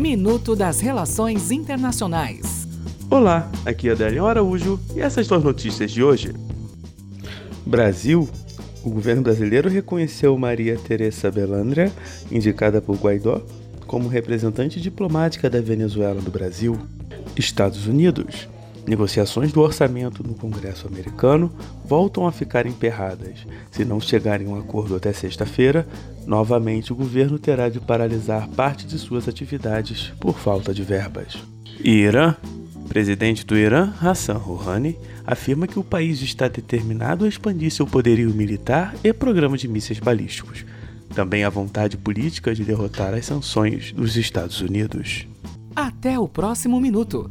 Minuto das Relações Internacionais. Olá, aqui é Adélio Araújo e essas são as notícias de hoje. Brasil. O governo brasileiro reconheceu Maria Teresa Belandria, indicada por Guaidó, como representante diplomática da Venezuela no Brasil. Estados Unidos. Negociações do orçamento no Congresso americano voltam a ficar emperradas. Se não chegarem a um acordo até sexta-feira, novamente o governo terá de paralisar parte de suas atividades por falta de verbas. Irã. Presidente do Irã, Hassan Rouhani, afirma que o país está determinado a expandir seu poderio militar e programa de mísseis balísticos. Também a vontade política de derrotar as sanções dos Estados Unidos. Até o próximo minuto.